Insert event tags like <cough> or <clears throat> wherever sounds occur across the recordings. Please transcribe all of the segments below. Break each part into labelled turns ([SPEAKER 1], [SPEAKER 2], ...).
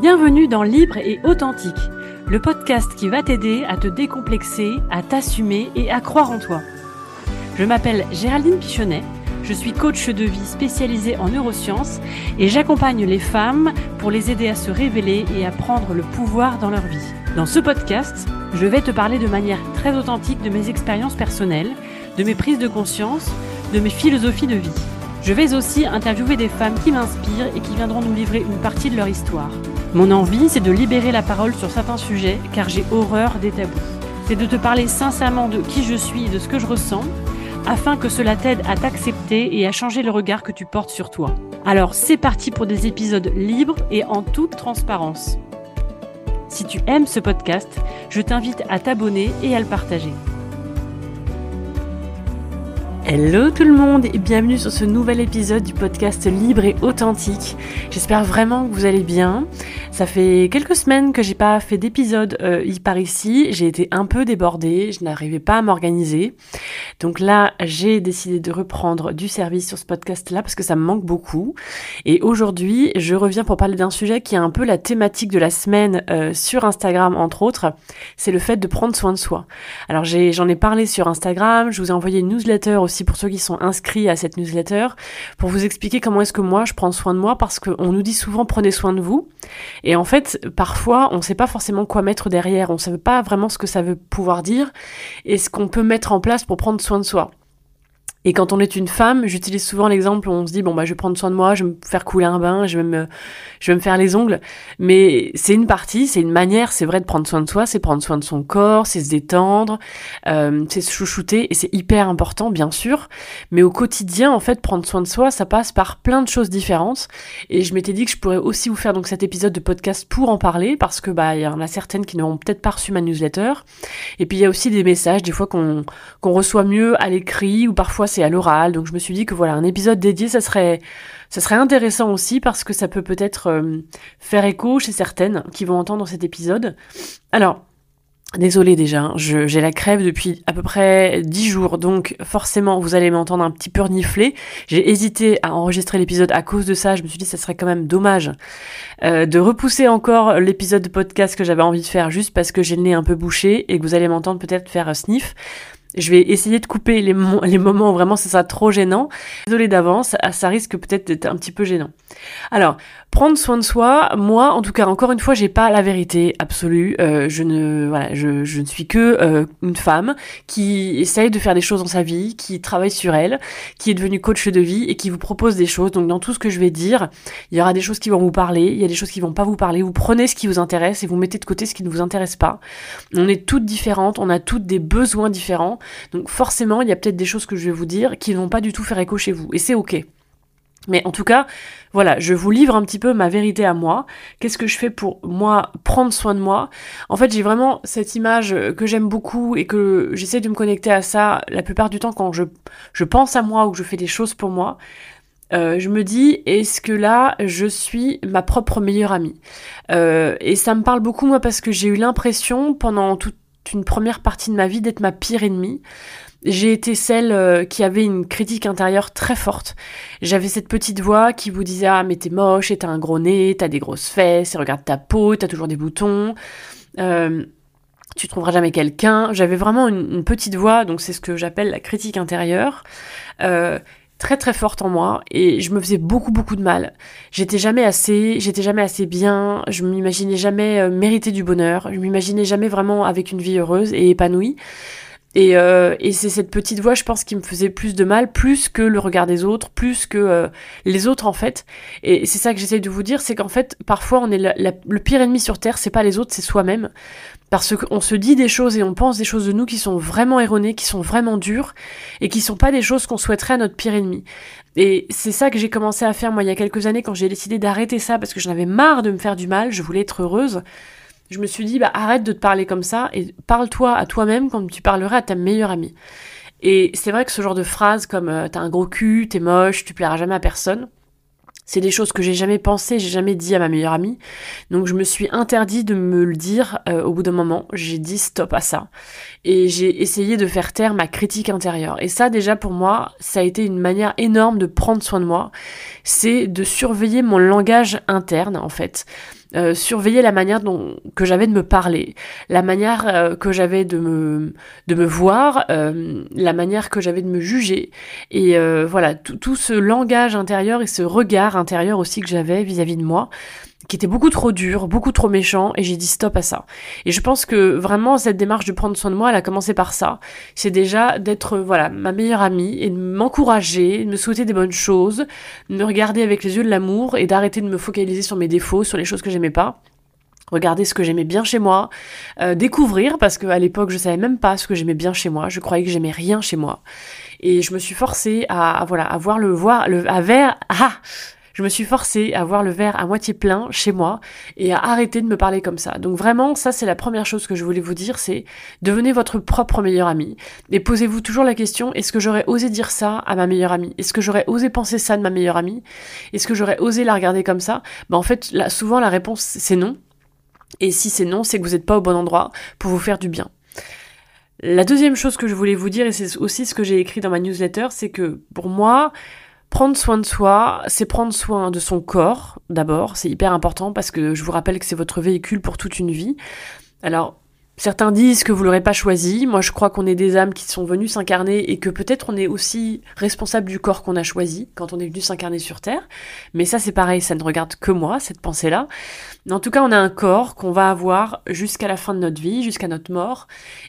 [SPEAKER 1] Bienvenue dans Libre et Authentique, le podcast qui va t'aider à te décomplexer, à t'assumer et à croire en toi. Je m'appelle Géraldine Pichonnet, je suis coach de vie spécialisée en neurosciences et j'accompagne les femmes pour les aider à se révéler et à prendre le pouvoir dans leur vie. Dans ce podcast, je vais te parler de manière très authentique de mes expériences personnelles, de mes prises de conscience, de mes philosophies de vie. Je vais aussi interviewer des femmes qui m'inspirent et qui viendront nous livrer une partie de leur histoire. Mon envie, c'est de libérer la parole sur certains sujets car j'ai horreur des tabous. C'est de te parler sincèrement de qui je suis et de ce que je ressens afin que cela t'aide à t'accepter et à changer le regard que tu portes sur toi. Alors c'est parti pour des épisodes libres et en toute transparence. Si tu aimes ce podcast, je t'invite à t'abonner et à le partager. Hello tout le monde et bienvenue sur ce nouvel épisode du podcast Libre et Authentique. J'espère vraiment que vous allez bien. Ça fait quelques semaines que j'ai pas fait d'épisode euh, par ici. J'ai été un peu débordée, je n'arrivais pas à m'organiser. Donc là, j'ai décidé de reprendre du service sur ce podcast-là parce que ça me manque beaucoup. Et aujourd'hui, je reviens pour parler d'un sujet qui est un peu la thématique de la semaine euh, sur Instagram entre autres. C'est le fait de prendre soin de soi. Alors j'en ai, ai parlé sur Instagram, je vous ai envoyé une newsletter aussi pour ceux qui sont inscrits à cette newsletter, pour vous expliquer comment est-ce que moi je prends soin de moi, parce qu'on nous dit souvent prenez soin de vous. Et en fait, parfois, on ne sait pas forcément quoi mettre derrière, on ne sait pas vraiment ce que ça veut pouvoir dire et ce qu'on peut mettre en place pour prendre soin de soi. Et quand on est une femme, j'utilise souvent l'exemple où on se dit bon bah je vais prendre soin de moi, je vais me faire couler un bain, je vais me je vais me faire les ongles, mais c'est une partie, c'est une manière, c'est vrai de prendre soin de soi, c'est prendre soin de son corps, c'est se détendre, euh, c'est se chouchouter et c'est hyper important bien sûr, mais au quotidien en fait prendre soin de soi, ça passe par plein de choses différentes. Et je m'étais dit que je pourrais aussi vous faire donc cet épisode de podcast pour en parler parce que bah il y en a certaines qui n'auront peut-être pas reçu ma newsletter. Et puis il y a aussi des messages des fois qu'on qu'on reçoit mieux à l'écrit ou parfois c'est à l'oral. Donc je me suis dit que voilà, un épisode dédié, ça serait, ça serait intéressant aussi parce que ça peut peut-être euh, faire écho chez certaines qui vont entendre cet épisode. Alors, Désolée déjà, hein, j'ai la crève depuis à peu près 10 jours, donc forcément vous allez m'entendre un petit peu renifler. J'ai hésité à enregistrer l'épisode à cause de ça, je me suis dit que ça serait quand même dommage euh, de repousser encore l'épisode de podcast que j'avais envie de faire juste parce que j'ai le nez un peu bouché et que vous allez m'entendre peut-être faire sniff. Je vais essayer de couper les, <laughs> moments où vraiment c'est ça trop gênant. Désolée d'avance, ça risque peut-être d'être un petit peu gênant. Alors, prendre soin de soi, moi, en tout cas, encore une fois, j'ai pas la vérité absolue. Euh, je ne, voilà, je, je, ne suis que euh, une femme qui essaye de faire des choses dans sa vie, qui travaille sur elle, qui est devenue coach de vie et qui vous propose des choses. Donc, dans tout ce que je vais dire, il y aura des choses qui vont vous parler, il y a des choses qui vont pas vous parler. Vous prenez ce qui vous intéresse et vous mettez de côté ce qui ne vous intéresse pas. On est toutes différentes, on a toutes des besoins différents. Donc, forcément, il y a peut-être des choses que je vais vous dire qui vont pas du tout faire écho chez vous. Et c'est ok. Mais en tout cas, voilà, je vous livre un petit peu ma vérité à moi. Qu'est-ce que je fais pour moi prendre soin de moi? En fait, j'ai vraiment cette image que j'aime beaucoup et que j'essaie de me connecter à ça la plupart du temps quand je, je pense à moi ou que je fais des choses pour moi. Euh, je me dis, est-ce que là, je suis ma propre meilleure amie? Euh, Et ça me parle beaucoup, moi, parce que j'ai eu l'impression, pendant toute une première partie de ma vie, d'être ma pire ennemie j'ai été celle euh, qui avait une critique intérieure très forte. J'avais cette petite voix qui vous disait ah mais t'es moche, et t'as un gros nez, t'as des grosses fesses, et regarde ta peau, t'as toujours des boutons. Euh, tu trouveras jamais quelqu'un. J'avais vraiment une, petite voix, donc c'est ce que j'appelle la critique intérieure, euh, très très forte en moi, et je me faisais beaucoup beaucoup de mal. J'étais jamais assez, j'étais jamais assez bien. Je m'imaginais jamais mériter du bonheur. Je m'imaginais jamais vraiment avec une vie heureuse et épanouie. Et, euh, et c'est cette petite voix, je pense, qui me faisait plus de mal, plus que le regard des autres, plus que euh, les autres en fait. Et c'est ça que j'essaie de vous dire, c'est qu'en fait, parfois, on est le pire ennemi sur Terre, c'est pas les autres, c'est soi-même. Parce qu'on se dit des choses et on pense des choses de nous qui sont vraiment erronées, qui sont vraiment dures, et qui sont pas des choses qu'on souhaiterait à notre pire ennemi. Et c'est ça que j'ai commencé à faire moi il y a quelques années quand j'ai décidé d'arrêter ça parce que j'en avais marre de me faire du mal, je voulais être heureuse je me suis dit, bah, arrête de te parler comme ça et parle-toi à toi-même comme tu parlerais à ta meilleure amie. Et c'est vrai que ce genre de phrases comme euh, t'as un gros cul, t'es moche, tu plairas jamais à personne, c'est des choses que j'ai jamais pensé, j'ai jamais dit à ma meilleure amie. Donc je me suis interdit de me le dire euh, au bout d'un moment. J'ai dit stop à ça. Et j'ai essayé de faire taire ma critique intérieure. Et ça déjà pour moi, ça a été une manière énorme de prendre soin de moi. C'est de surveiller mon langage interne en fait. Euh, surveiller la manière dont que j'avais de me parler, la manière euh, que j'avais de me de me voir, euh, la manière que j'avais de me juger. Et voilà tout, tout ce langage intérieur et ce regard intérieur aussi que j'avais vis-à-vis de moi qui était beaucoup trop dur, beaucoup trop méchant, et j'ai dit stop à ça. Et je pense que vraiment cette démarche de prendre soin de moi, elle a commencé par ça. C'est déjà d'être voilà ma meilleure amie et de m'encourager, de me souhaiter des bonnes choses, de me regarder avec les yeux de l'amour et d'arrêter de me focaliser sur mes défauts, sur les choses que j'aimais pas regarder ce que j'aimais bien chez moi, euh, découvrir parce qu'à l'époque je savais même pas ce que j'aimais bien chez moi, je croyais que j'aimais rien chez moi et je me suis forcée à, voilà à voir le voir le à ah je me suis forcée à voir le verre à moitié plein chez moi et à arrêter de me parler comme ça. Donc vraiment, ça c'est la première chose que je voulais vous dire, c'est devenez votre propre meilleur ami. Et posez-vous toujours la question, est-ce que j'aurais osé dire ça à ma meilleure amie? Est-ce que j'aurais osé penser ça de ma meilleure amie? Est-ce que j'aurais osé la regarder comme ça? Ben en fait, là, souvent la réponse c'est non. Et si c'est non, c'est que vous n'êtes pas au bon endroit pour vous faire du bien. La deuxième chose que je voulais vous dire, et c'est aussi ce que j'ai écrit dans ma newsletter, c'est que pour moi, Prendre soin de soi, c'est prendre soin de son corps d'abord, c'est hyper important parce que je vous rappelle que c'est votre véhicule pour toute une vie. Alors, Certains disent que vous l'aurez pas choisi. Moi, je crois qu'on est des âmes qui sont venues s'incarner et que peut-être on est aussi responsable du corps qu'on a choisi quand on est venu s'incarner sur Terre. Mais ça, c'est pareil, ça ne regarde que moi, cette pensée-là. En tout cas, on a un corps qu'on va avoir jusqu'à la fin de notre vie, jusqu'à notre mort.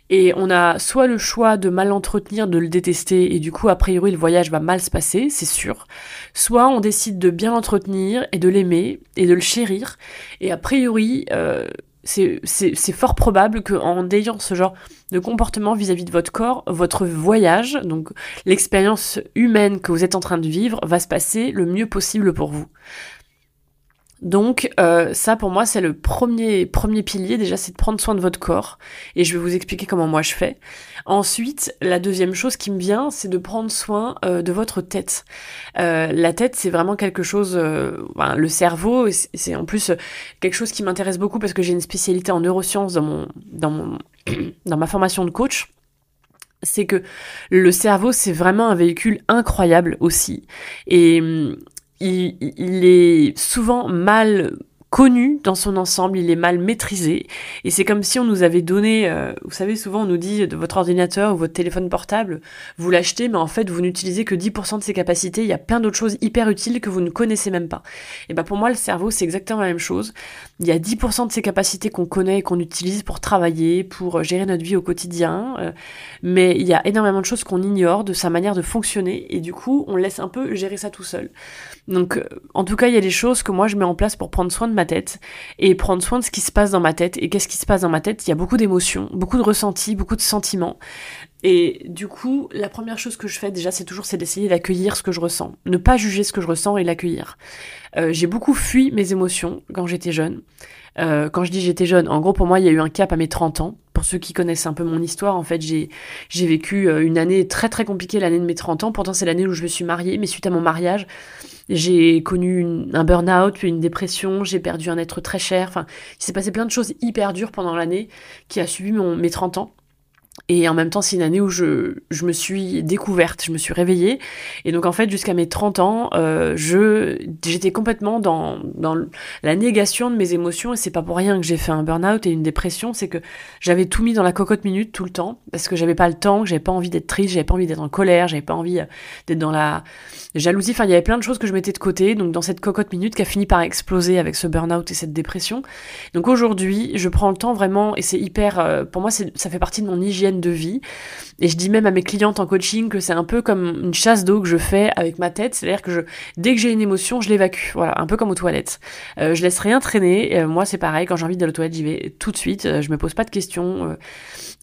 [SPEAKER 1] Et on a soit le choix de mal entretenir, de le détester, et du coup, a priori, le voyage va mal se passer, c'est sûr. Soit on décide de bien l'entretenir et de l'aimer et de le chérir. Et a priori, euh, c'est fort probable qu'en ayant ce genre de comportement vis-à-vis de votre corps, votre voyage, donc l'expérience humaine que vous êtes en train de vivre, va se passer le mieux possible pour vous. Donc euh, ça pour moi c'est le premier premier pilier déjà c'est de prendre soin de votre corps et je vais vous expliquer comment moi je fais. Ensuite la deuxième chose qui me vient c'est de prendre soin euh, de votre tête. Euh, la tête c'est vraiment quelque chose, le cerveau c'est en plus quelque chose qui m'intéresse beaucoup parce que j'ai une spécialité en neurosciences dans mon dans mon <clears throat> dans ma formation de coach c'est que le cerveau, c'est vraiment un véhicule incroyable aussi. Et il, est souvent mal connu dans son ensemble, il est mal maîtrisé, et c'est comme si on nous avait donné, euh, vous savez, souvent on nous dit de votre ordinateur ou votre téléphone portable, vous l'achetez, mais en fait vous n'utilisez que 10% de ses capacités, il y a plein d'autres choses hyper utiles que vous ne connaissez même pas. Et ben pour moi le cerveau c'est exactement la même chose, il y a 10% de ses capacités qu'on connaît et qu'on utilise pour travailler, pour gérer notre vie au quotidien, euh, mais il y a énormément de choses qu'on ignore de sa manière de fonctionner, et du coup on laisse un peu gérer ça tout seul. Donc euh, en tout cas il y a des choses que moi je mets en place pour prendre soin de ma tête et prendre soin de ce qui se passe dans ma tête. Et qu'est-ce qui se passe dans ma tête? Il y a beaucoup d'émotions, beaucoup de ressentis, beaucoup de sentiments. Et du coup, la première chose que je fais déjà, c'est toujours c'est d'essayer d'accueillir ce que je ressens, ne pas juger ce que je ressens et l'accueillir. Euh, j'ai beaucoup fui mes émotions quand j'étais jeune. Euh, quand je dis j'étais jeune, en gros pour moi il y a eu un cap à mes 30 ans. Pour ceux qui connaissent un peu mon histoire, en fait j'ai j'ai vécu euh, une année très très compliquée, l'année de mes 30 ans. Pourtant c'est l'année où je me suis mariée, mais suite à mon mariage, j'ai connu un burn-out, puis une dépression, j'ai perdu un être très cher. Enfin, il s'est passé plein de choses hyper dures pendant l'année qui a suivi mon, mes 30 ans. Et en même temps, c'est une année où je, je me suis découverte, je me suis réveillée. Et donc, en fait, jusqu'à mes 30 ans, euh, j'étais complètement dans, dans la négation de mes émotions. Et c'est pas pour rien que j'ai fait un burn-out et une dépression. C'est que j'avais tout mis dans la cocotte minute tout le temps. Parce que j'avais pas le temps, que j'avais pas envie d'être triste, j'avais pas envie d'être en colère, j'avais pas envie euh, d'être dans la jalousie. Enfin, il y avait plein de choses que je mettais de côté. Donc, dans cette cocotte minute qui a fini par exploser avec ce burn-out et cette dépression. Donc, aujourd'hui, je prends le temps vraiment, et c'est hyper, euh, pour moi, ça fait partie de mon hygiène de vie. Et je dis même à mes clientes en coaching que c'est un peu comme une chasse d'eau que je fais avec ma tête. C'est-à-dire que je, dès que j'ai une émotion, je l'évacue. Voilà, un peu comme aux toilettes. Euh, je laisse rien traîner. Euh, moi, c'est pareil. Quand j'ai envie d'aller aux toilettes, j'y vais tout de suite. Euh, je me pose pas de questions.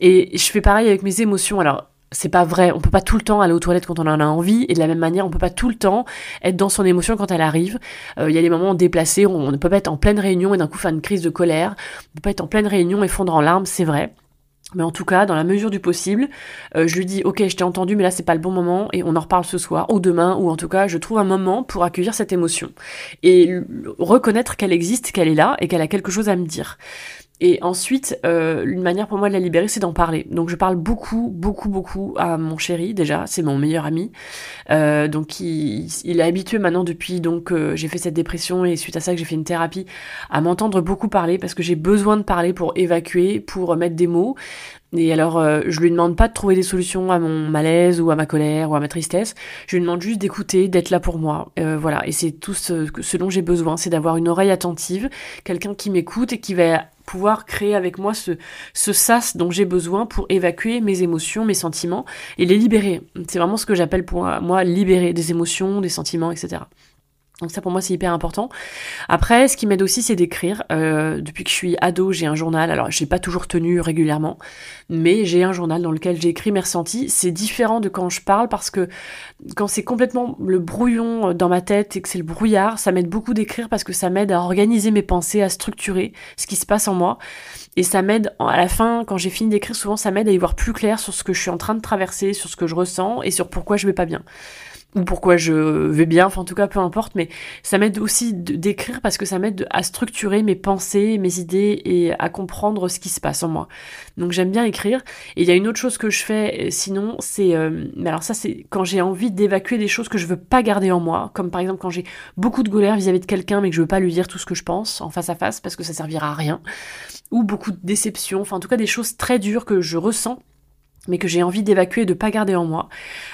[SPEAKER 1] et je fais pareil avec mes émotions. Alors, c'est pas vrai, on peut pas tout le temps aller aux toilettes quand on en a envie, et de la même manière, on peut pas tout le temps être dans son émotion quand elle arrive. Il y a des moments déplacés, on ne peut pas être en pleine réunion et d'un coup faire une crise de colère, on peut pas être en pleine réunion et fondre en larmes, c'est vrai. Mais en tout cas, dans la mesure du possible, euh, je lui dis ok, je t'ai entendu, mais là c'est pas le bon moment et on en reparle ce soir ou demain ou en tout cas, je trouve un moment pour accueillir cette émotion et reconnaître qu'elle existe, qu'elle est là et qu'elle a quelque chose à me dire. Et ensuite, euh, une manière pour moi de la libérer, c'est d'en parler. Donc je parle beaucoup, beaucoup, beaucoup à mon chéri déjà, c'est mon meilleur ami. Euh, donc il, est habitué maintenant depuis donc euh, j'ai fait cette dépression et suite à ça que j'ai fait une thérapie à m'entendre beaucoup parler parce que j'ai besoin de parler pour évacuer, pour mettre des mots. Et alors, euh, je lui demande pas de trouver des solutions à mon malaise ou à ma colère ou à ma tristesse. Je lui demande juste d'écouter, d'être là pour moi. Euh, voilà. Et c'est tout ce, ce dont j'ai besoin, c'est d'avoir une oreille attentive, quelqu'un qui m'écoute et qui va pouvoir créer avec moi ce, ce sas dont j'ai besoin pour évacuer mes émotions, mes sentiments et les libérer. C'est vraiment ce que j'appelle pour moi libérer des émotions, des sentiments, etc. Donc ça pour moi c'est hyper important. Après, ce qui m'aide aussi c'est d'écrire. Euh, depuis que je suis ado, j'ai un journal. Alors j'ai pas toujours tenu régulièrement, mais j'ai un journal dans lequel j'écris mes ressentis. C'est différent de quand je parle parce que quand c'est complètement le brouillon dans ma tête et que c'est le brouillard, ça m'aide beaucoup d'écrire parce que ça m'aide à organiser mes pensées, à structurer ce qui se passe en moi. Et ça m'aide à la fin, quand j'ai fini d'écrire, souvent ça m'aide à y voir plus clair sur ce que je suis en train de traverser, sur ce que je ressens et sur pourquoi je vais pas bien ou pourquoi je vais bien, enfin en tout cas peu importe, mais ça m'aide aussi d'écrire parce que ça m'aide à structurer mes pensées, mes idées et à comprendre ce qui se passe en moi. Donc j'aime bien écrire. Et il y a une autre chose que je fais euh, sinon, c'est, euh, mais alors ça c'est quand j'ai envie d'évacuer des choses que je veux pas garder en moi, comme par exemple quand j'ai beaucoup de colère vis-à-vis de quelqu'un mais que je veux pas lui dire tout ce que je pense en face à face parce que ça servira à rien, ou beaucoup de déception, enfin en tout cas des choses très dures que je ressens mais que j'ai envie d'évacuer et de pas garder en moi.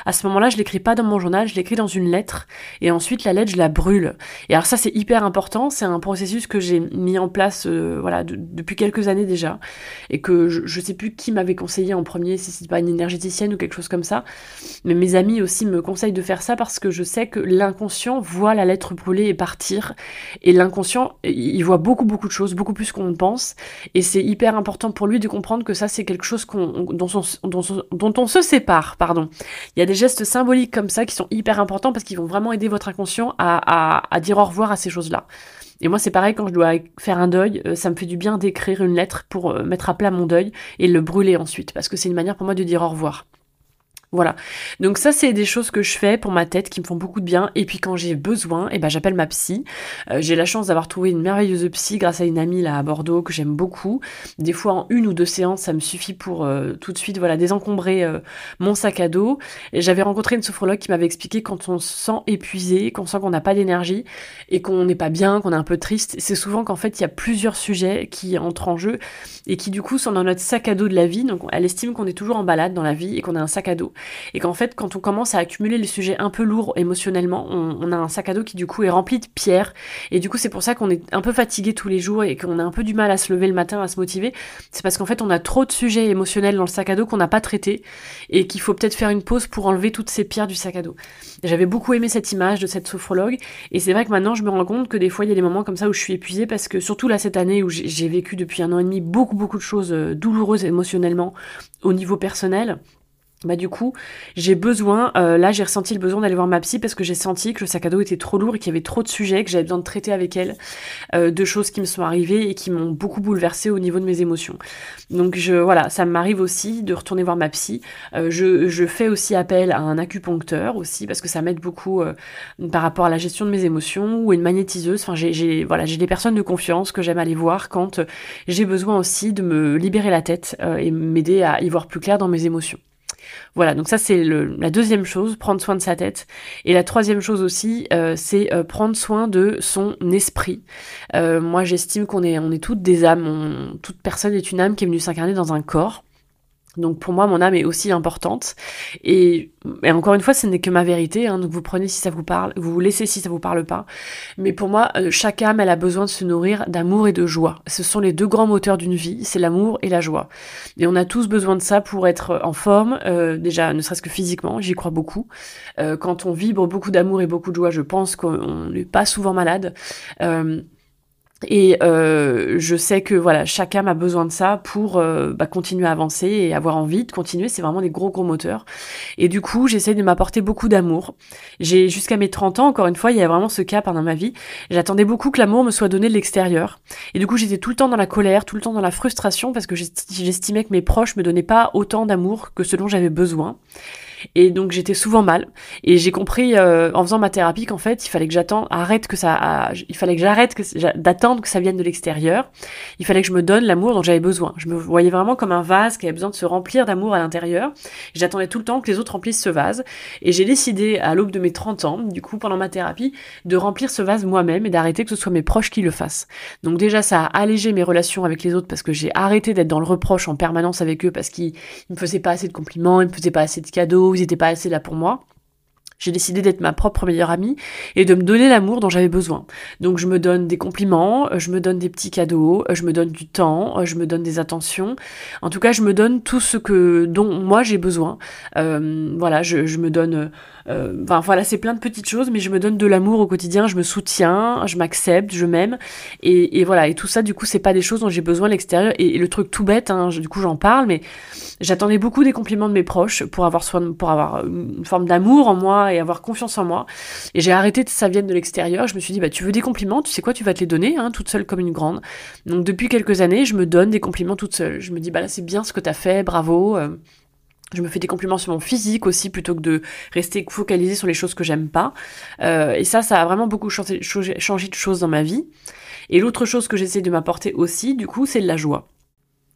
[SPEAKER 1] À ce moment-là, je l'écris pas dans mon journal, je l'écris dans une lettre et ensuite la lettre je la brûle. Et alors ça c'est hyper important, c'est un processus que j'ai mis en place euh, voilà depuis quelques années déjà et que je, je sais plus qui m'avait conseillé en premier si c'est pas une énergéticienne ou quelque chose comme ça. Mais mes amis aussi me conseillent de faire ça parce que je sais que l'inconscient voit la lettre brûler et partir et l'inconscient il voit beaucoup beaucoup de choses, beaucoup plus qu'on pense et c'est hyper important pour lui de comprendre que ça c'est quelque chose qu'on dont, dont dont on se sépare, pardon. Il y a des gestes symboliques comme ça qui sont hyper importants parce qu'ils vont vraiment aider votre inconscient à, dire au revoir à ces choses-là. Et moi, c'est pareil quand je dois faire un deuil, euh, ça me fait du bien d'écrire une lettre pour euh, mettre à plat mon deuil et le brûler ensuite, parce que c'est une manière pour moi de dire au revoir. Voilà. Donc ça, c'est des choses que je fais pour ma tête qui me font beaucoup de bien. Et puis quand j'ai besoin, eh ben j'appelle ma psy. Euh, j'ai la chance d'avoir trouvé une merveilleuse psy grâce à une amie là à Bordeaux que j'aime beaucoup. Des fois en une ou deux séances, ça me suffit pour euh, tout de suite voilà désencombrer euh, mon sac à dos. J'avais rencontré une sophrologue qui m'avait expliqué quand on se sent épuisé, qu'on sent qu'on n'a pas d'énergie et qu'on n'est pas bien, qu'on est un peu triste, c'est souvent qu'en fait il y a plusieurs sujets qui entrent en jeu et qui du coup sont dans notre sac à dos de la vie. Donc elle estime qu'on est toujours en balade dans la vie et qu'on a un sac à dos et qu'en fait quand on commence à accumuler les sujets un peu lourds émotionnellement, on, a un sac à dos qui du coup est rempli de pierres et du coup c'est pour ça qu'on est un peu fatigué tous les jours et qu'on a un peu du mal à se lever le matin, à se motiver. C'est parce qu'en fait on a trop de sujets émotionnels dans le sac à dos qu'on n'a pas traité et qu'il faut peut-être faire une pause pour enlever toutes ces pierres du sac à dos. J'avais beaucoup aimé cette image de cette sophrologue et c'est vrai que maintenant je me rends compte que des fois il y a des moments comme ça où je suis épuisée parce que surtout là cette année où j'ai vécu depuis un an et demi beaucoup beaucoup de choses euh, douloureuses émotionnellement au niveau personnel bah du coup j'ai besoin euh, là j'ai ressenti le besoin d'aller voir ma psy parce que j'ai senti que le sac à dos était trop lourd et qu'il y avait trop de sujets que j'avais besoin de traiter avec elle euh, de choses qui me sont arrivées et qui m'ont beaucoup bouleversée au niveau de mes émotions. Donc je voilà ça m'arrive aussi de retourner voir ma psy. Euh, je, je, fais aussi appel à un acupuncteur aussi parce que ça m'aide beaucoup par rapport à la gestion de mes émotions ou une magnétiseuse. Enfin j'ai voilà j'ai des personnes de confiance que j'aime aller voir quand j'ai besoin aussi de me libérer la tête et m'aider à y voir plus clair dans mes émotions voilà, donc ça c'est la deuxième chose, prendre soin de sa tête. Et la troisième chose aussi, euh, c'est euh, prendre soin de son esprit. Euh, moi j'estime qu'on est, on est toutes des âmes, toute personne est une âme qui est venue s'incarner dans un corps. Donc pour moi, mon âme est aussi importante. Et, encore une fois, ce n'est que ma vérité. Hein, donc vous prenez si ça vous parle, vous vous laissez si ça vous parle pas. Mais pour moi, euh, chaque âme, elle a besoin de se nourrir d'amour et de joie. Ce sont les deux grands moteurs d'une vie, c'est l'amour et la joie. Et on a tous besoin de ça pour être en forme, euh, déjà ne serait-ce que physiquement, j'y crois beaucoup. Euh, quand on vibre beaucoup d'amour et beaucoup de joie, je pense qu'on n'est pas souvent malade. Et euh, je sais que voilà, chaque âme a besoin de ça pour euh, bah, continuer à avancer et avoir envie de continuer. C'est vraiment des gros gros moteurs. Et du coup, j'essaie de m'apporter beaucoup d'amour. J'ai jusqu'à mes 30 ans, encore une fois, il y a vraiment ce cap pendant ma vie. J'attendais beaucoup que l'amour me soit donné de l'extérieur. Et du coup, j'étais tout le temps dans la colère, tout le temps dans la frustration parce que j'estimais que mes proches me donnaient pas autant d'amour que ce dont j'avais besoin. Et donc j'étais souvent mal. Et j'ai compris euh, en faisant ma thérapie qu'en fait, il fallait que j'attende, arrête que ça, il fallait que j'arrête d'attendre que ça vienne de l'extérieur. Il fallait que je me donne l'amour dont j'avais besoin. Je me voyais vraiment comme un vase qui avait besoin de se remplir d'amour à l'intérieur. J'attendais tout le temps que les autres remplissent ce vase. Et j'ai décidé à l'aube de mes 30 ans, du coup pendant ma thérapie, de remplir ce vase moi-même et d'arrêter que ce soit mes proches qui le fassent. Donc déjà ça a allégé mes relations avec les autres parce que j'ai arrêté d'être dans le reproche en permanence avec eux parce qu'ils me faisaient pas assez de compliments, ils me faisaient pas assez de cadeaux, ils étaient pas assez là pour moi. J'ai décidé d'être ma propre meilleure amie et de me donner l'amour dont j'avais besoin. Donc je me donne des compliments, je me donne des petits cadeaux, je me donne du temps, je me donne des attentions. En tout cas, je me donne tout ce que dont moi j'ai besoin. Euh, voilà, je, me donne euh, enfin voilà, c'est plein de petites choses, mais je me donne de l'amour au quotidien, je me soutiens, je m'accepte, je m'aime, et, et, voilà. Et tout ça, du coup, c'est pas des choses dont j'ai besoin à l'extérieur. Et, le truc tout bête, hein, du coup, j'en parle, mais j'attendais beaucoup des compliments de mes proches pour avoir soin, pour avoir une forme d'amour en moi et avoir confiance en moi. Et j'ai arrêté que ça vienne de l'extérieur. Je me suis dit, bah tu veux des compliments, tu sais quoi, tu vas te les donner, hein, toute seule comme une grande. Donc depuis quelques années, je me donne des compliments toute seule. Je me dis, bah là c'est bien ce que t'as fait, bravo. Euh, je me fais des compliments sur mon physique aussi plutôt que de rester focalisé sur les choses que j'aime pas. Euh, et ça, ça a vraiment beaucoup changé, changé de choses dans ma vie. Et l'autre chose que j'essaie de m'apporter aussi, du coup, c'est de la joie.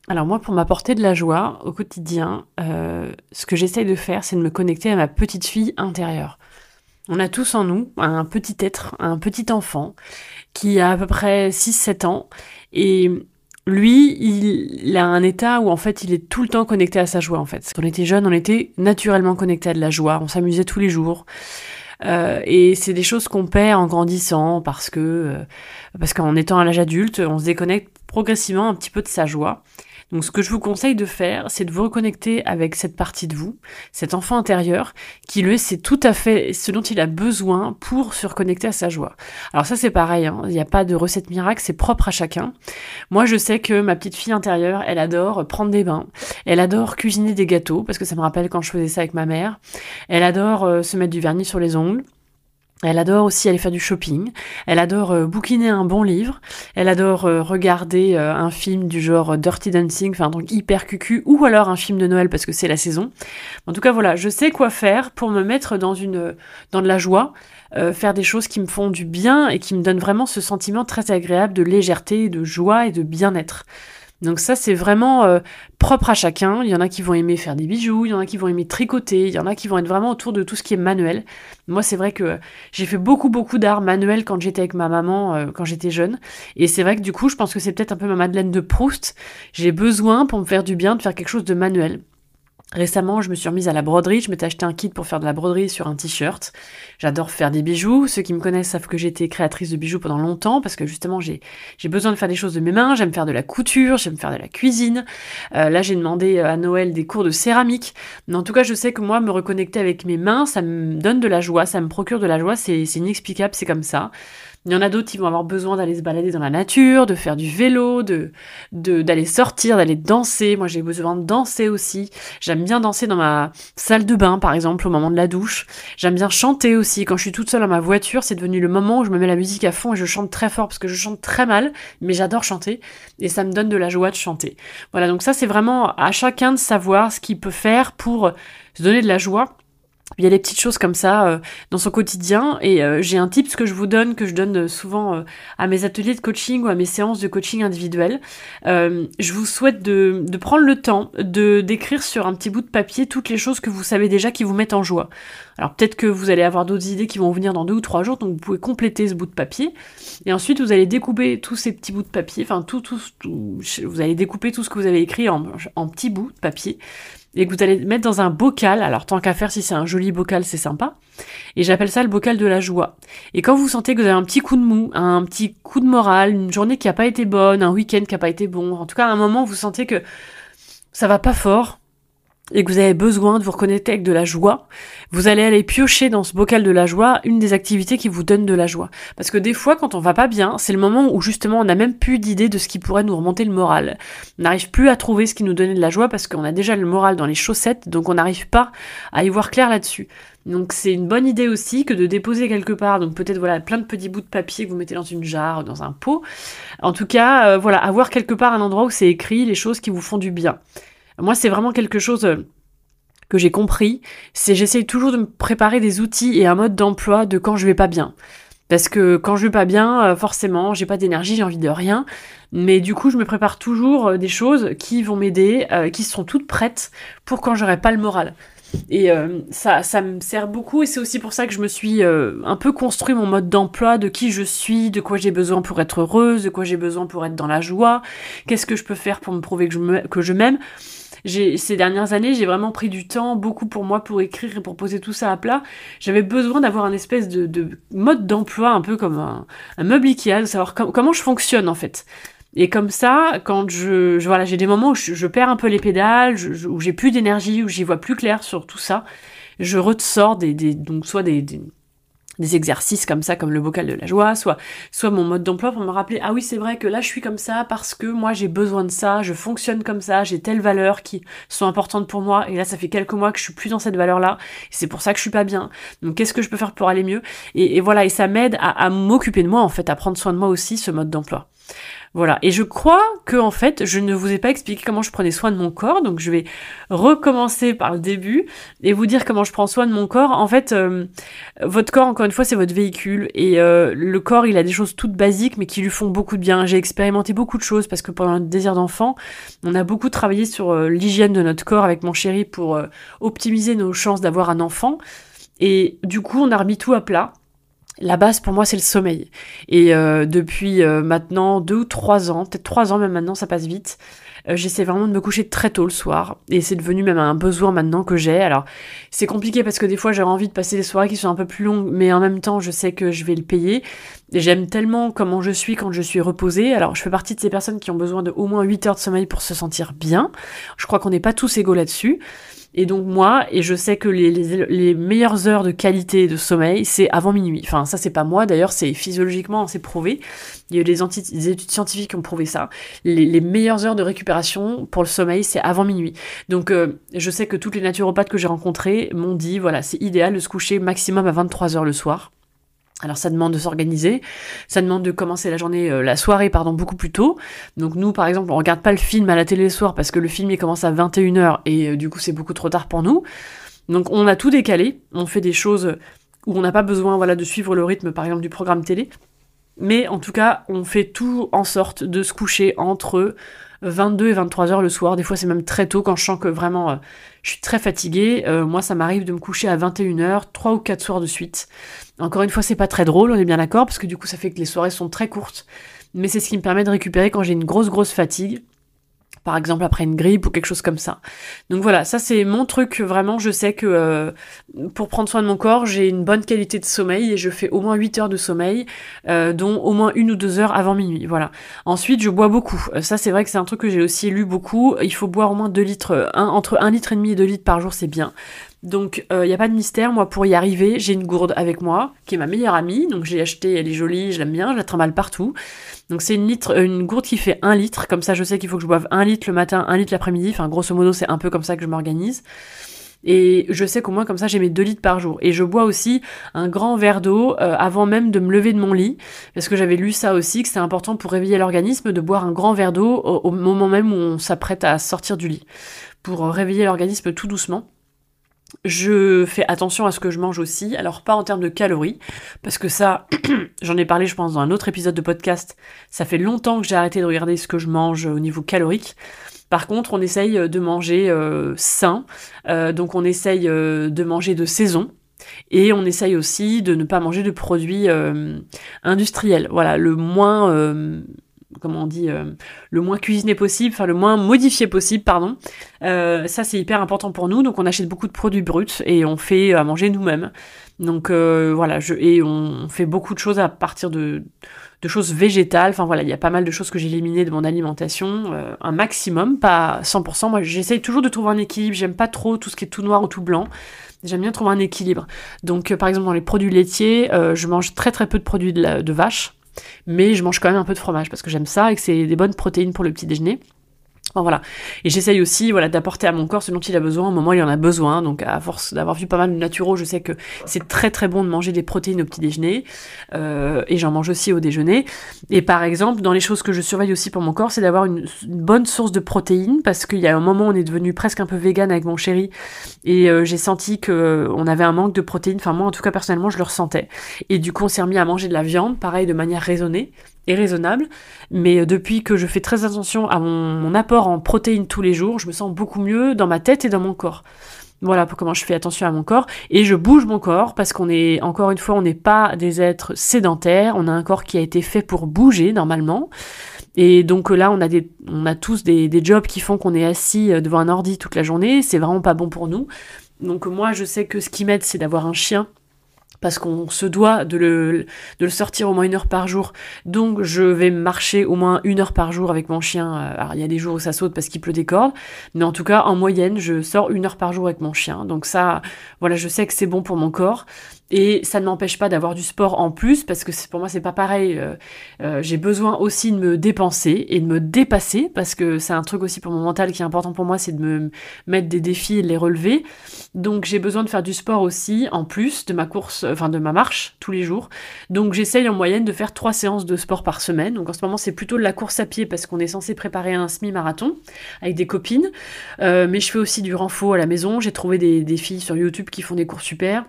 [SPEAKER 1] Alors moi, pour m'apporter de la joie au quotidien, euh, ce que j'essaie de faire, c'est de me connecter à ma petite fille intérieure. On a tous en nous un petit être, un petit enfant qui a à peu près 6-7 ans et lui, il, a un état où en fait il est tout le temps connecté à sa joie en fait. Quand on était jeune, on était naturellement connecté à de la joie, on s'amusait tous les jours. Euh, et c'est des choses qu'on perd en grandissant parce que euh, parce qu'en étant à l'âge adulte, on se déconnecte progressivement un petit peu de sa joie. Donc ce que je vous conseille de faire, c'est de vous reconnecter avec cette partie de vous, cet enfant intérieur, qui lui, c'est tout à fait ce dont il a besoin pour se reconnecter à sa joie. Alors ça c'est pareil, hein. il n'y a pas de recette miracle, c'est propre à chacun. Moi je sais que ma petite fille intérieure, elle adore prendre des bains, elle adore cuisiner des gâteaux, parce que ça me rappelle quand je faisais ça avec ma mère, elle adore euh, se mettre du vernis sur les ongles, elle adore aussi aller faire du shopping. Elle adore euh, bouquiner un bon livre. Elle adore euh, regarder euh, un film du genre Dirty Dancing, enfin donc hyper cucu, ou alors un film de Noël parce que c'est la saison. En tout cas, voilà, je sais quoi faire pour me mettre dans une dans de la joie, faire des choses qui me font du bien et qui me donnent vraiment ce sentiment très agréable de légèreté, de joie et de bien-être. Donc ça, c'est vraiment euh, propre à chacun. Il y en a qui vont aimer faire des bijoux, il y en a qui vont aimer tricoter, il y en a qui vont être vraiment autour de tout ce qui est manuel. Moi, c'est vrai que j'ai fait beaucoup, beaucoup d'art manuel quand j'étais avec ma maman, euh, quand j'étais jeune. Et c'est vrai que du coup, je pense que c'est peut-être un peu ma Madeleine de Proust. J'ai besoin, pour me faire du bien, de faire quelque chose de manuel. Récemment, je me suis remise à la broderie. Je m'étais acheté un kit pour faire de la broderie sur un t-shirt. J'adore faire des bijoux. Ceux qui me connaissent savent que j'ai été créatrice de bijoux pendant longtemps parce que justement, j'ai, besoin de faire des choses de mes mains. J'aime faire de la couture, j'aime faire de la cuisine. Euh, là, j'ai demandé euh, à Noël des cours de céramique. Mais en tout cas, je sais que moi, me reconnecter avec mes mains, ça me donne de la joie, ça me procure de la joie. C'est inexplicable, c'est comme ça. Il y en a d'autres qui vont avoir besoin d'aller se balader dans la nature, de faire du vélo, de d'aller sortir, d'aller danser. Moi, j'ai besoin de danser aussi. J'aime bien danser dans ma salle de bain, par exemple, au moment de la douche. J'aime bien chanter aussi. Quand je suis toute seule dans ma voiture, c'est devenu le moment où je me mets la musique à fond et je chante très fort parce que je chante très mal, mais j'adore chanter et ça me donne de la joie de chanter. Voilà, donc ça, c'est vraiment à chacun de savoir ce qu'il peut faire pour se donner de la joie il y a des petites choses comme ça euh, dans son quotidien et euh, j'ai un ce que je vous donne que je donne euh, souvent à mes ateliers de coaching ou à mes séances de coaching individuel. je vous souhaite de, prendre le temps de d'écrire sur un petit bout de papier toutes les choses que vous savez déjà qui vous mettent en joie. Alors peut-être que vous allez avoir d'autres idées qui vont venir dans deux ou trois jours, donc vous pouvez compléter ce bout de papier. Et ensuite vous allez découper tous ces petits bouts de papier, enfin tout, tout, tout vous allez découper tout ce que vous avez écrit en petits bouts de papier et que vous allez mettre dans un bocal. Alors tant qu'à faire, si c'est un joli bocal, c'est sympa. Et j'appelle ça le bocal de la joie. Et quand vous sentez que vous avez un petit coup de mou, un petit coup de morale, une journée qui n'a pas été bonne, un week-end qui n'a pas été bon, en tout cas à un moment vous sentez que ça va pas fort, et que vous avez besoin de vous reconnecter avec de la joie, vous allez aller piocher dans ce bocal de la joie une des activités qui vous donne de la joie. Parce que des fois, quand on va pas bien, c'est le moment où justement on n'a même plus d'idée de ce qui pourrait nous remonter le moral. On n'arrive plus à trouver ce qui nous donnait de la joie parce qu'on a déjà le moral dans les chaussettes, donc on n'arrive pas à y voir clair là-dessus. Donc c'est une bonne idée aussi que de déposer quelque part, donc peut-être voilà plein de petits bouts de papier que vous mettez dans une jarre, dans un pot. En tout cas, euh, voilà, avoir quelque part un endroit où c'est écrit les choses qui vous font du bien. Moi, c'est vraiment quelque chose. Euh, que j'ai compris, c'est j'essaye toujours de me préparer des outils et un mode d'emploi de quand je vais pas bien. Parce que quand je vais pas bien, euh, forcément, j'ai pas d'énergie, j'ai envie de rien. Mais du coup, je me prépare toujours euh, des choses qui vont m'aider, qui seront toutes prêtes pour quand j'aurai pas le moral. Et ça, ça me sert beaucoup et c'est aussi pour ça que je me suis un peu construit mon mode d'emploi, de qui je suis, de quoi j'ai besoin pour être heureuse, de quoi j'ai besoin pour être dans la joie, qu'est-ce que je peux faire pour me prouver que je m'aime ces dernières années, j'ai vraiment pris du temps, beaucoup pour moi, pour écrire et pour poser tout ça à plat. J'avais besoin d'avoir un espèce de, mode d'emploi, un peu comme un, meuble Ikea, de savoir comment je fonctionne en fait. Et comme ça, quand je, voilà, j'ai des moments où je, perds un peu les pédales, où j'ai plus d'énergie, où j'y vois plus clair sur tout ça, je ressors des, donc soit des, des exercices comme ça, comme le vocal de la joie, soit, soit mon mode d'emploi pour me rappeler, ah oui, c'est vrai que là, je suis comme ça parce que moi, j'ai besoin de ça, je fonctionne comme ça, j'ai telles valeurs qui sont importantes pour moi, et là, ça fait quelques mois que je suis plus dans cette valeur-là, c'est pour ça que je suis pas bien. Donc, qu'est-ce que je peux faire pour aller mieux? Et, voilà, et ça m'aide à m'occuper de moi, en fait, à prendre soin de moi aussi, ce mode d'emploi. Voilà. Et je crois que en fait, je ne vous ai pas expliqué comment je prenais soin de mon corps, donc je vais recommencer par le début et vous dire comment je prends soin de mon corps. En fait, euh, votre corps, encore une fois, c'est votre véhicule et euh, le corps, il a des choses toutes basiques mais qui lui font beaucoup de bien. J'ai expérimenté beaucoup de choses parce que pendant le désir d'enfant, on a beaucoup travaillé sur euh, l'hygiène de notre corps avec mon chéri pour optimiser nos chances d'avoir un enfant. Et du coup, on a remis tout à plat la base pour moi c'est le sommeil. Et euh, depuis euh, maintenant deux ou trois ans, peut-être trois ans même maintenant, ça passe vite, euh, j'essaie vraiment de me coucher très tôt le soir. Et c'est devenu même un besoin maintenant que j'ai. Alors c'est compliqué parce que des fois j'aurais envie de passer des soirées qui sont un peu plus longues, mais en même temps je sais que je vais le payer. J'aime tellement comment je suis quand je suis reposée. Alors je fais partie de ces personnes qui ont besoin de au moins 8 heures de sommeil pour se sentir bien. Je crois qu'on n'est pas tous égaux là-dessus. Et donc moi, et je sais que les, les, meilleures heures de qualité de sommeil, c'est avant minuit. Enfin, ça c'est pas moi, d'ailleurs, c'est physiologiquement, c'est prouvé. Il y a eu des, études scientifiques qui ont prouvé ça. Les, meilleures heures de récupération pour le sommeil, c'est avant minuit. Donc euh, je sais que toutes les naturopathes que j'ai rencontrées m'ont dit, voilà, c'est idéal de se coucher maximum à 23 heures le soir. Alors ça demande de s'organiser, ça demande de commencer la journée, euh, la soirée pardon, beaucoup plus tôt. Donc nous par exemple on regarde pas le film à la télé soir parce que le film il commence à 21h et euh, du coup c'est beaucoup trop tard pour nous. Donc on a tout décalé, on fait des choses où on n'a pas besoin voilà, de suivre le rythme par exemple du programme télé. Mais en tout cas on fait tout en sorte de se coucher entre 22 et 23 heures le soir. Des fois, c'est même très tôt quand je sens que vraiment euh, je suis très fatiguée. Euh, moi, ça m'arrive de me coucher à 21 heures, 3 ou 4 soirs de suite. Encore une fois, c'est pas très drôle, on est bien d'accord, parce que du coup, ça fait que les soirées sont très courtes. Mais c'est ce qui me permet de récupérer quand j'ai une grosse, grosse fatigue par exemple après une grippe ou quelque chose comme ça. Donc voilà, ça c'est mon truc vraiment, je sais que euh, pour prendre soin de mon corps, j'ai une bonne qualité de sommeil et je fais au moins 8 heures de sommeil, euh, dont au moins une ou deux heures avant minuit, voilà. Ensuite, je bois beaucoup. Euh, ça c'est vrai que c'est un truc que j'ai aussi lu beaucoup, il faut boire au moins 2 litres, entre 1 litre et demi et 2 litres par jour, c'est bien. Donc il n'y a pas de mystère, moi pour y arriver, j'ai une gourde avec moi, qui est ma meilleure amie, donc j'ai acheté, elle est jolie, je l'aime bien, je la trimballe partout. Donc c'est une, litre, euh, une gourde qui fait un litre, comme ça je sais qu'il faut que je boive un litre le matin, un litre l'après-midi, enfin grosso modo c'est un peu comme ça que je m'organise. Et je sais qu'au moins comme ça j'ai mes 2 litres par jour. Et je bois aussi un grand verre d'eau euh, avant même de me lever de mon lit, parce que j'avais lu ça aussi, que c'est important pour réveiller l'organisme de boire un grand verre d'eau au, moment même où on s'apprête à sortir du lit, pour réveiller l'organisme tout doucement. Je fais attention à ce que je mange aussi, alors pas en termes de calories, parce que ça, <clears throat> j'en ai parlé je pense dans un autre épisode de podcast, ça fait longtemps que j'ai arrêté de regarder ce que je mange au niveau calorique. Par contre, on essaye de manger euh, sain, euh, donc on essaye euh, de manger de saison, et on essaye aussi de ne pas manger de produits industriels. Voilà, le moins comment on dit, euh, le moins cuisiné possible, enfin le moins modifié possible, pardon. Euh, ça c'est hyper important pour nous, donc on achète beaucoup de produits bruts et on fait à manger nous-mêmes. Donc euh, voilà, je, et on fait beaucoup de choses à partir de, choses végétales. Enfin voilà, il y a pas mal de choses que j'ai éliminées de mon alimentation, un maximum, pas 100%. Moi j'essaye toujours de trouver un équilibre, j'aime pas trop tout ce qui est tout noir ou tout blanc. J'aime bien trouver un équilibre. Donc par exemple dans les produits laitiers, je mange très très peu de produits de vache mais je mange quand même un peu de fromage parce que j'aime ça et que c'est des bonnes protéines pour le petit déjeuner. Voilà. Et j'essaye aussi voilà, d'apporter à mon corps ce dont il a besoin au moment où il en a besoin. Donc à force d'avoir vu pas mal de naturaux, je sais que c'est très très bon de manger des protéines au petit déjeuner. Euh, et j'en mange aussi au déjeuner. Et par exemple, dans les choses que je surveille aussi pour mon corps, c'est d'avoir une, bonne source de protéines. Parce qu'il y a un moment où on est devenu presque un peu vegan avec mon chéri. Et euh, j'ai senti qu'on euh, avait un manque de protéines. Enfin moi en tout cas personnellement je le ressentais. Et du coup on s'est remis à manger de la viande, pareil de manière raisonnée raisonnable. Mais euh, depuis que je fais très attention à mon, apport en protéines tous les jours, je me sens beaucoup mieux dans ma tête et dans mon corps. Voilà pour comment je fais attention à mon corps et je bouge mon corps parce qu'on est encore une fois on n'est pas des êtres sédentaires, on a un corps qui a été fait pour bouger normalement. Et donc là, on a, des, on a tous des, des jobs qui font qu'on est assis euh, devant un ordi toute la journée. C'est vraiment pas bon pour nous. Donc moi, je sais que ce qui m'aide, c'est d'avoir un chien parce qu'on se doit de le, sortir au moins une heure par jour. Donc je vais marcher au moins une heure par jour avec mon chien. Alors il y a des jours où ça saute parce qu'il pleut des cordes, mais en tout cas en moyenne je sors une heure par jour avec mon chien. Donc ça, voilà, je sais que c'est bon pour mon corps. Et ça ne m'empêche pas d'avoir du sport en plus parce que pour moi c'est pas pareil. Euh, euh, j'ai besoin aussi de me dépenser et de me dépasser parce que c'est un truc aussi pour mon mental qui est important pour moi, c'est de me mettre des défis et de les relever. Donc j'ai besoin de faire du sport aussi en plus de ma course, enfin de ma marche tous les jours. Donc j'essaye en moyenne de faire trois séances de sport par semaine. Donc en ce moment c'est plutôt de la course à pied parce qu'on est censé préparer un semi-marathon avec des copines. Euh, mais je fais aussi du renfort à la maison. J'ai trouvé des, des filles sur YouTube qui font des cours super.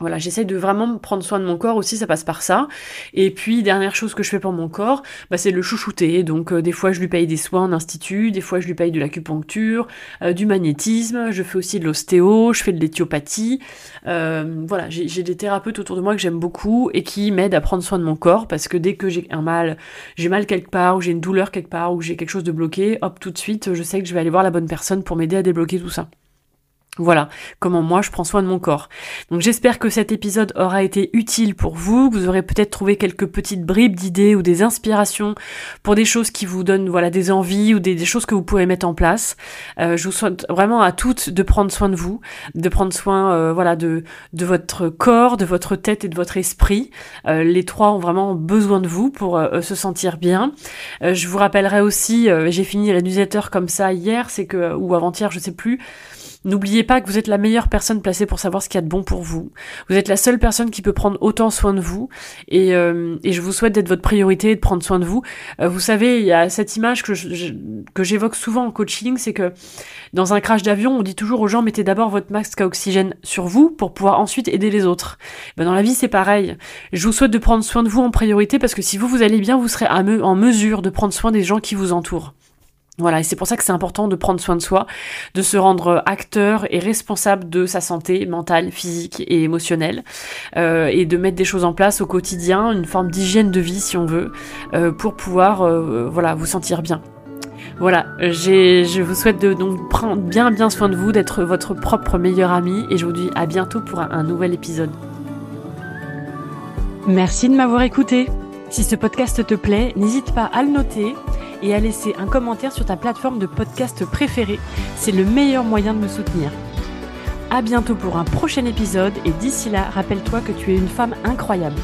[SPEAKER 1] Voilà, j'essaie de vraiment prendre soin de mon corps aussi, ça passe par ça. Et puis, dernière chose que je fais pour mon corps, bah, c'est le chouchouter. Donc, euh, des fois, je lui paye des soins en institut, des fois, je lui paye de l'acupuncture, euh, du magnétisme, je fais aussi de l'ostéo, je fais de l'éthiopathie. Euh, voilà, j'ai des thérapeutes autour de moi que j'aime beaucoup et qui m'aident à prendre soin de mon corps parce que dès que j'ai un mal, j'ai mal quelque part, ou j'ai une douleur quelque part, ou j'ai quelque chose de bloqué, hop, tout de suite, je sais que je vais aller voir la bonne personne pour m'aider à débloquer tout ça. Voilà comment moi je prends soin de mon corps. Donc j'espère que cet épisode aura été utile pour vous, que vous aurez peut-être trouvé quelques petites bribes d'idées ou des inspirations pour des choses qui vous donnent voilà des envies ou des, choses que vous pourrez mettre en place. Euh, je vous souhaite vraiment à toutes de prendre soin de vous, de prendre soin euh, voilà de de votre corps, de votre tête et de votre esprit. Euh, les trois ont vraiment besoin de vous pour se sentir bien. je vous rappellerai aussi, j'ai fini la newsletter comme ça hier, c'est que ou avant-hier, je sais plus. N'oubliez pas que vous êtes la meilleure personne placée pour savoir ce qu'il y a de bon pour vous. Vous êtes la seule personne qui peut prendre autant soin de vous. Et, euh, je vous souhaite d'être votre priorité et de prendre soin de vous. Euh, vous savez, il y a cette image que, que j'évoque souvent en coaching, c'est que dans un crash d'avion, on dit toujours aux gens, mettez d'abord votre masque à oxygène sur vous pour pouvoir ensuite aider les autres. Ben, dans la vie, c'est pareil. Je vous souhaite de prendre soin de vous en priorité parce que si vous, vous allez bien, vous serez en mesure de prendre soin des gens qui vous entourent. Voilà, et c'est pour ça que c'est important de prendre soin de soi, de se rendre acteur et responsable de sa santé mentale, physique et émotionnelle, euh, et de mettre des choses en place au quotidien, une forme d'hygiène de vie si on veut, euh, pour pouvoir euh, voilà vous sentir bien. Voilà, je vous souhaite de donc prendre bien bien soin de vous, d'être votre propre meilleur ami, et je vous dis à bientôt pour un nouvel épisode. Merci de m'avoir écouté. Si ce podcast te plaît, n'hésite pas à le noter et à laisser un commentaire sur ta plateforme de podcast préférée. C'est le meilleur moyen de me soutenir. À bientôt pour un prochain épisode et d'ici là, rappelle-toi que tu es une femme incroyable.